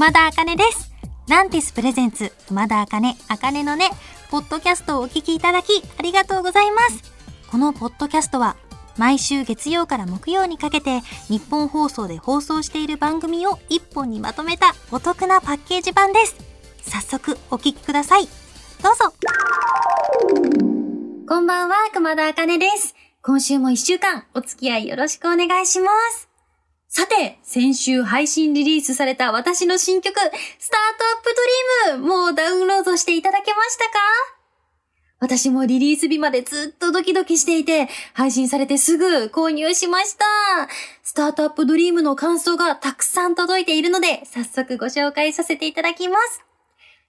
熊田茜です。ランティスプレゼンツ、熊田茜、茜のね、ポッドキャストをお聞きいただき、ありがとうございます。このポッドキャストは、毎週月曜から木曜にかけて、日本放送で放送している番組を一本にまとめたお得なパッケージ版です。早速、お聞きください。どうぞ。こんばんは、熊田茜です。今週も一週間、お付き合いよろしくお願いします。さて、先週配信リリースされた私の新曲、スタートアップドリーム、もうダウンロードしていただけましたか？私もリリース日までずっとドキドキしていて、配信されてすぐ購入しました。スタートアップドリームの感想がたくさん届いているので、早速ご紹介させていただきます。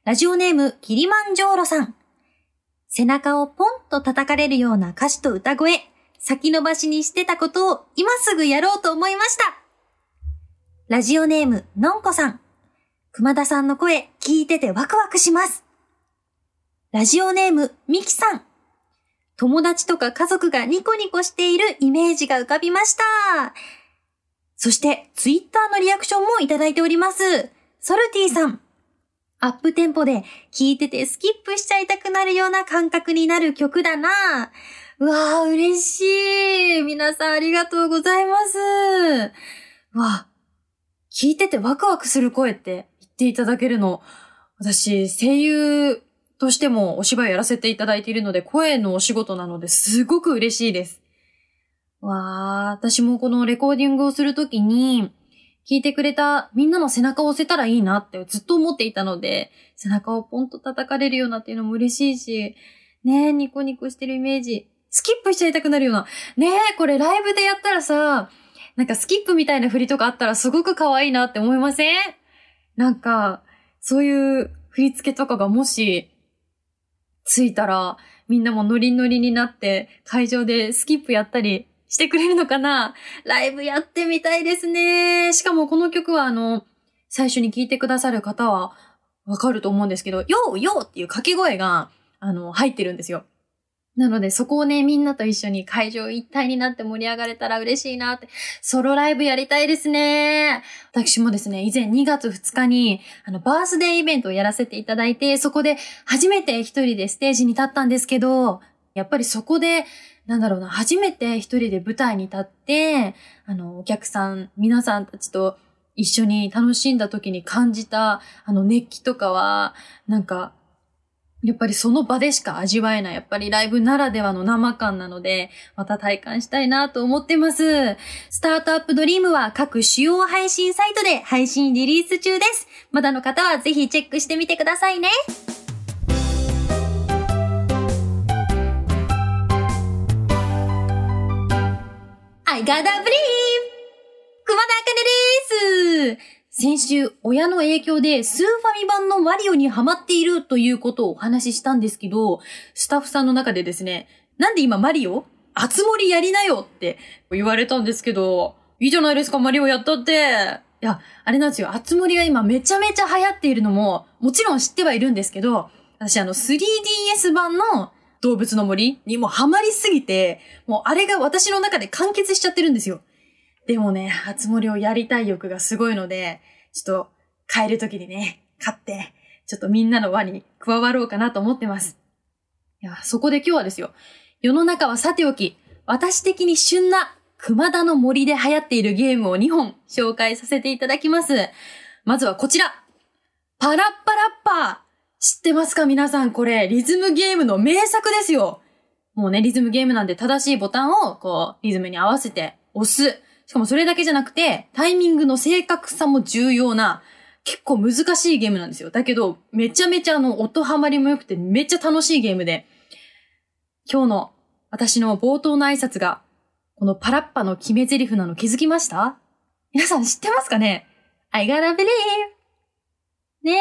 ラジオネーム、キリマンジョーロさん。背中をポンと叩かれるような歌詞と歌声、先延ばしにしてたことを今すぐやろうと思いました。ラジオネーム、のんこさん。熊田さんの声、聞いててワクワクします。ラジオネーム、みきさん。友達とか家族がニコニコしているイメージが浮かびました。そして、ツイッターのリアクションもいただいております。ソルティさん。アップテンポで聴いててスキップしちゃいたくなるような感覚になる曲だな。うわぁ、嬉しい。皆さんありがとうございます。うわ聞いててワクワクする声って言っていただけるの。私、声優としてもお芝居やらせていただいているので、声のお仕事なのですごく嬉しいです。わー、私もこのレコーディングをするときに、聞いてくれたみんなの背中を押せたらいいなってずっと思っていたので、背中をポンと叩かれるようなっていうのも嬉しいし、ねえ、ニコニコしてるイメージ、スキップしちゃいたくなるような。ねえ、これライブでやったらさ、なんかスキップみたいな振りとかあったらすごく可愛いなって思いません？なんか、そういう振り付けとかがもし、ついたら、みんなもノリノリになって、会場でスキップやったりしてくれるのかな？ライブやってみたいですね。しかもこの曲はあの、最初に聴いてくださる方はわかると思うんですけど、よーよーっていう掛け声が、あの、入ってるんですよ。なので、そこをね、みんなと一緒に会場一体になって盛り上がれたら嬉しいなって、ソロライブやりたいですね。私もですね、以前2月2日に、あの、バースデーイベントをやらせていただいて、そこで初めて一人でステージに立ったんですけど、やっぱりそこで、なんだろうな、初めて一人で舞台に立って、あの、お客さん、皆さんたちと一緒に楽しんだ時に感じた、あの、熱気とかは、なんか、やっぱりその場でしか味わえない、やっぱりライブならではの生感なので、また体感したいなと思ってます。スタートアップドリームは各主要配信サイトで配信リリース中です。まだの方はぜひチェックしてみてくださいね。I gotta believe! 熊田茜です先週、親の影響でスーファミ版のマリオにハマっているということをお話ししたんですけど、スタッフさんの中でですね、なんで今マリオあつ森やりなよって言われたんですけど、いいじゃないですか、マリオやったって。いや、あれなんですよ、あつ森が今めちゃめちゃ流行っているのも、もちろん知ってはいるんですけど、私あの 3DS 版の動物の森にもハマりすぎて、もうあれが私の中で完結しちゃってるんですよ。でもね、初森をやりたい欲がすごいので、ちょっと帰る時にね、買って、ちょっとみんなの輪に加わろうかなと思ってます。いや、そこで今日はですよ、世の中はさておき、私的に旬な熊田の森で流行っているゲームを2本紹介させていただきます。まずはこちら。パラッパラッパー。知ってますか？皆さんこれ、リズムゲームの名作ですよ。もうね、リズムゲームなんで正しいボタンを、こう、リズムに合わせて押す。しかもそれだけじゃなくて、タイミングの正確さも重要な、結構難しいゲームなんですよ。だけど、めちゃめちゃあの、音ハマりも良くて、めっちゃ楽しいゲームで、今日の私の冒頭の挨拶が、このパラッパの決め台詞なの気づきました？皆さん知ってますかね ?I gotta believe! ねえ。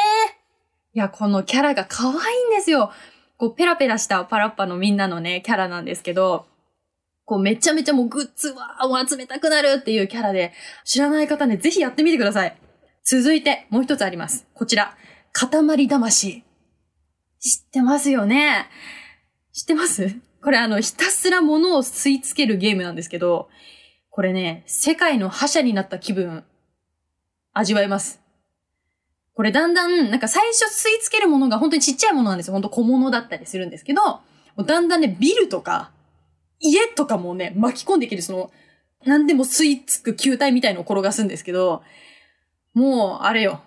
いや、このキャラが可愛いんですよ。こう、ペラペラしたパラッパのみんなのね、キャラなんですけど、こう、めちゃめちゃもうグッズはを集めたくなるっていうキャラで、知らない方ね、ぜひやってみてください。続いて、もう一つあります。こちら。塊魂。知ってますよね知ってます？これあの、ひたすら物を吸い付けるゲームなんですけど、これね、世界の覇者になった気分、味わえます。これだんだん、なんか最初吸い付けるものが本当にちっちゃいものなんですよ。本当小物だったりするんですけど、だんだんね、ビルとか、家とかもね、巻き込んでいける、その、何でも吸い付く球体みたいのを転がすんですけど、もう、あれよ。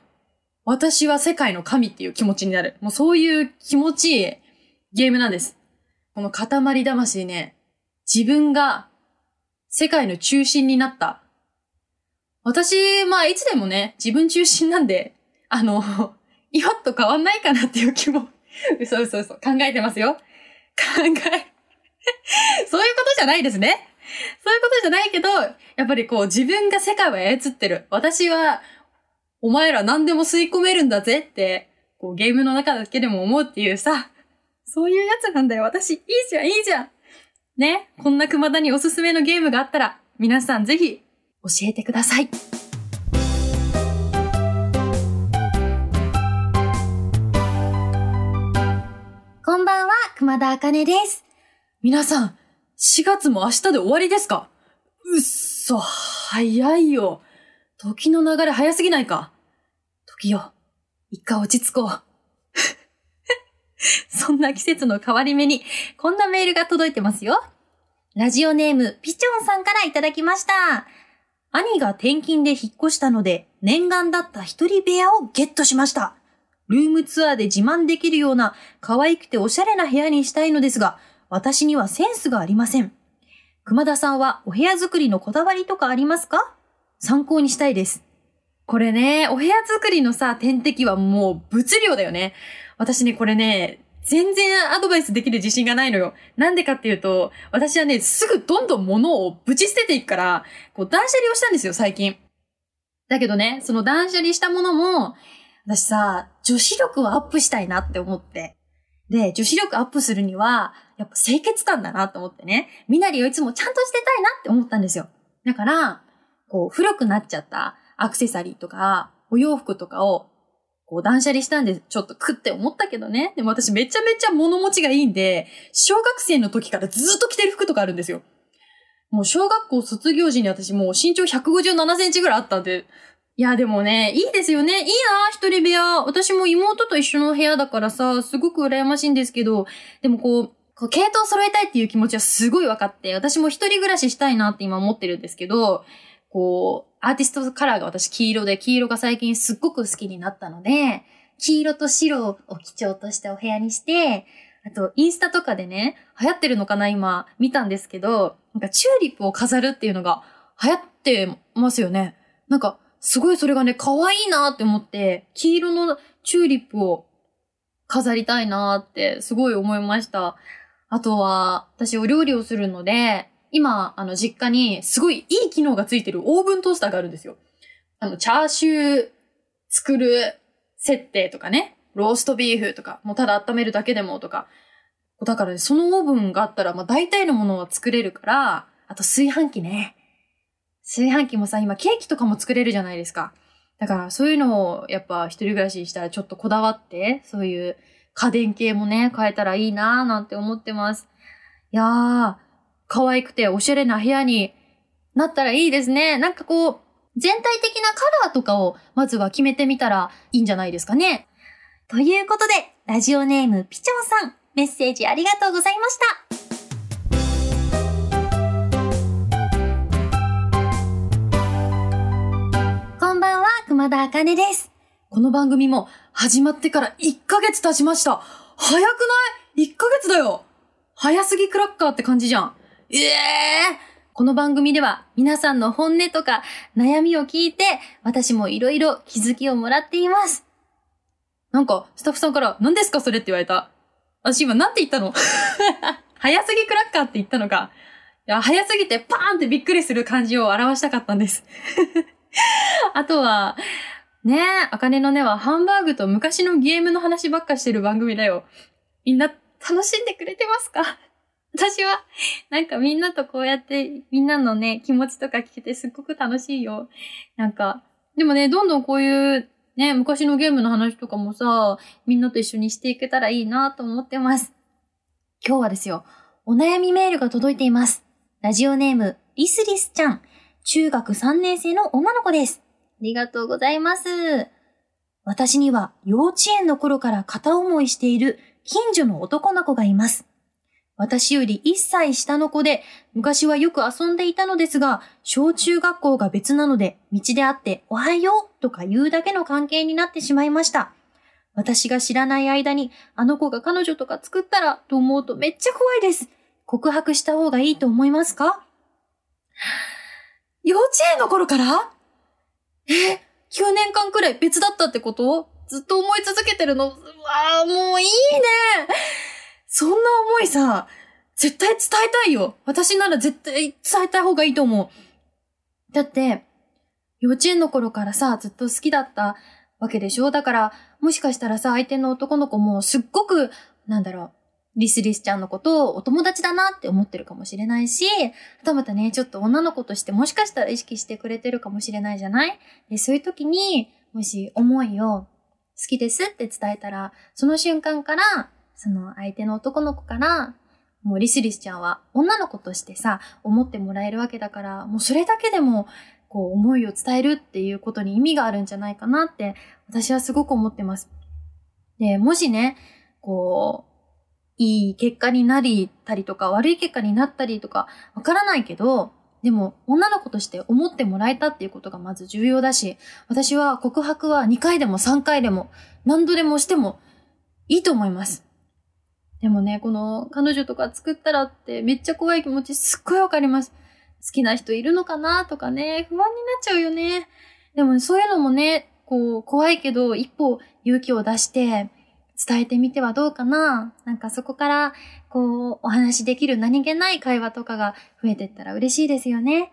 私は世界の神っていう気持ちになる。もうそういう気持ちいいゲームなんです。この塊魂ね、自分が世界の中心になった。私、まあ、いつでもね、自分中心なんで、あの、今と変わんないかなっていう気も、嘘嘘嘘、考えてますよ。考え、そういうことじゃないですね。そういうことじゃないけど、やっぱりこう自分が世界を操ってる。私は、お前ら何でも吸い込めるんだぜって、こうゲームの中だけでも思うっていうさ、そういうやつなんだよ。私、いいじゃん、いいじゃん。ね、こんな熊田におすすめのゲームがあったら、皆さんぜひ教えてください。こんばんは、熊田茜です。皆さん、4月も明日で終わりですか？うっそ、早いよ。時の流れ早すぎないか？時よ、一回落ち着こう。そんな季節の変わり目に、こんなメールが届いてますよ。ラジオネーム、ピチョンさんからいただきました。兄が転勤で引っ越したので、念願だった一人部屋をゲットしました。ルームツアーで自慢できるような可愛くておしゃれな部屋にしたいのですが、私にはセンスがありません。熊田さんはお部屋作りのこだわりとかありますか？参考にしたいです。これね、お部屋作りのさ、天敵はもう物量だよね。私ね、これね、全然アドバイスできる自信がないのよ。なんでかっていうと、私はね、すぐどんどん物をぶち捨てていくから、こう断捨離をしたんですよ、最近。だけどね、その断捨離したものも、私さ、女子力をアップしたいなって思って。で、女子力アップするには、やっぱ清潔感だなと思ってね、身なりをいつもちゃんとしてたいなって思ったんですよ。だから、こう、古くなっちゃったアクセサリーとか、お洋服とかを、こう、断捨離したんで、ちょっと食って思ったけどね。でも私めちゃめちゃ物持ちがいいんで、小学生の時からずっと着てる服とかあるんですよ。もう小学校卒業時に私もう身長157センチぐらいあったんで、いや、でもね、いいですよね。いいな、一人部屋。私も妹と一緒の部屋だからさ、すごく羨ましいんですけど、でもこう、こう系統揃えたいっていう気持ちはすごい分かって、私も一人暮らししたいなって今思ってるんですけど、こう、アーティストカラーが私黄色で、黄色が最近すっごく好きになったので、黄色と白を基調としたお部屋にして、あと、インスタとかでね、流行ってるのかな今、見たんですけど、なんかチューリップを飾るっていうのが流行ってますよね。なんか、すごいそれがね、可愛いなって思って、黄色のチューリップを飾りたいなってすごい思いました。あとは、私お料理をするので、今、あの、実家にすごいいい機能がついてるオーブントースターがあるんですよ。あの、チャーシュー作る設定とかね、ローストビーフとか、もうただ温めるだけでもとか。だからね、そのオーブンがあったら、まあ大体のものは作れるから、あと炊飯器ね。炊飯器もさ、今ケーキとかも作れるじゃないですか。だからそういうのをやっぱ一人暮らししたらちょっとこだわって、そういう家電系もね、変えたらいいなぁなんて思ってます。いやー、可愛くておしゃれな部屋になったらいいですね。なんかこう、全体的なカラーとかをまずは決めてみたらいいんじゃないですかね。ということで、ラジオネームピチョンさん、メッセージありがとうございました。熊田茜です。この番組も始まってから1ヶ月経ちました。早くない ?1 ヶ月だよ早すぎクラッカーって感じじゃん。ええこの番組では皆さんの本音とか悩みを聞いて私もいろいろ気づきをもらっています。なんかスタッフさんから何ですかそれ？って言われた。私今なんて言ったの 早すぎクラッカーって言ったのか。いや、早すぎてパーンってびっくりする感じを表したかったんです。あとは、ねえ、あかねのねはハンバーグと昔のゲームの話ばっかしてる番組だよ。みんな楽しんでくれてますか？私は、なんかみんなとこうやって、みんなのね、気持ちとか聞けてすっごく楽しいよ。なんか、でもね、どんどんこういう、ね、昔のゲームの話とかもさ、みんなと一緒にしていけたらいいなと思ってます。今日はですよ、お悩みメールが届いています。ラジオネーム、リスリスちゃん。中学3年生の女の子です。ありがとうございます。私には幼稚園の頃から片思いしている近所の男の子がいます。私より1歳下の子で、昔はよく遊んでいたのですが、小中学校が別なので、道で会っておはようとか言うだけの関係になってしまいました。私が知らない間に、あの子が彼女とか作ったらと思うとめっちゃ怖いです。告白した方がいいと思いますか？幼稚園の頃から？え、9年間くらい別だったってこと？ずっと思い続けてるの？うわあ、もういいね！そんな思いさ、絶対伝えたいよ。私なら絶対伝えたい方がいいと思う。だって、幼稚園の頃からさ、ずっと好きだったわけでしょ？だから、もしかしたらさ、相手の男の子もすっごく、なんだろう、リスリスちゃんのことをお友達だなって思ってるかもしれないし、はたまたね、ちょっと女の子としてもしかしたら意識してくれてるかもしれないじゃない？で、そういう時に、もし思いを好きですって伝えたら、その瞬間から、その相手の男の子から、もうリスリスちゃんは女の子としてさ、思ってもらえるわけだから、もうそれだけでも、こう思いを伝えるっていうことに意味があるんじゃないかなって、私はすごく思ってます。で、もしね、こう、いい結果になりたりとか、悪い結果になったりとか、わからないけど、でも、女の子として思ってもらえたっていうことがまず重要だし、私は告白は2回でも3回でも、何度でもしてもいいと思います。でもね、この彼女とか作ったらってめっちゃ怖い気持ちすっごいわかります。好きな人いるのかなとかね、不安になっちゃうよね。でもそういうのもね、こう、怖いけど、一歩勇気を出して、伝えてみてはどうかななんかそこから、こう、お話しできる何気ない会話とかが増えてったら嬉しいですよね。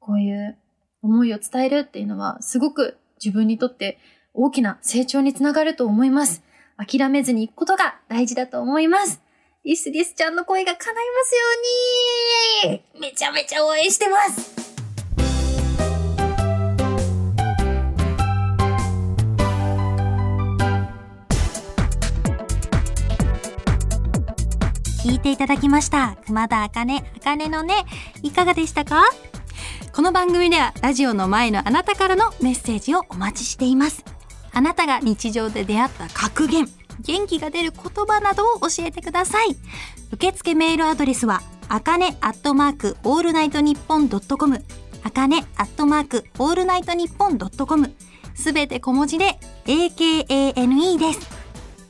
こういう思いを伝えるっていうのは、すごく自分にとって大きな成長につながると思います。諦めずに行くことが大事だと思います。リスリスちゃんの声が叶いますようにめちゃめちゃ応援してます聞いていただきました。熊田茜、茜のね、いかがでしたか？この番組ではラジオの前のあなたからのメッセージをお待ちしています。あなたが日常で出会った格言、元気が出る言葉などを教えてください。受付メールアドレスは、あかねアットマークオールナイトニッポンドットコム、あかねアットマークオールナイトニッポンドットコム、すべて小文字で AKANE です。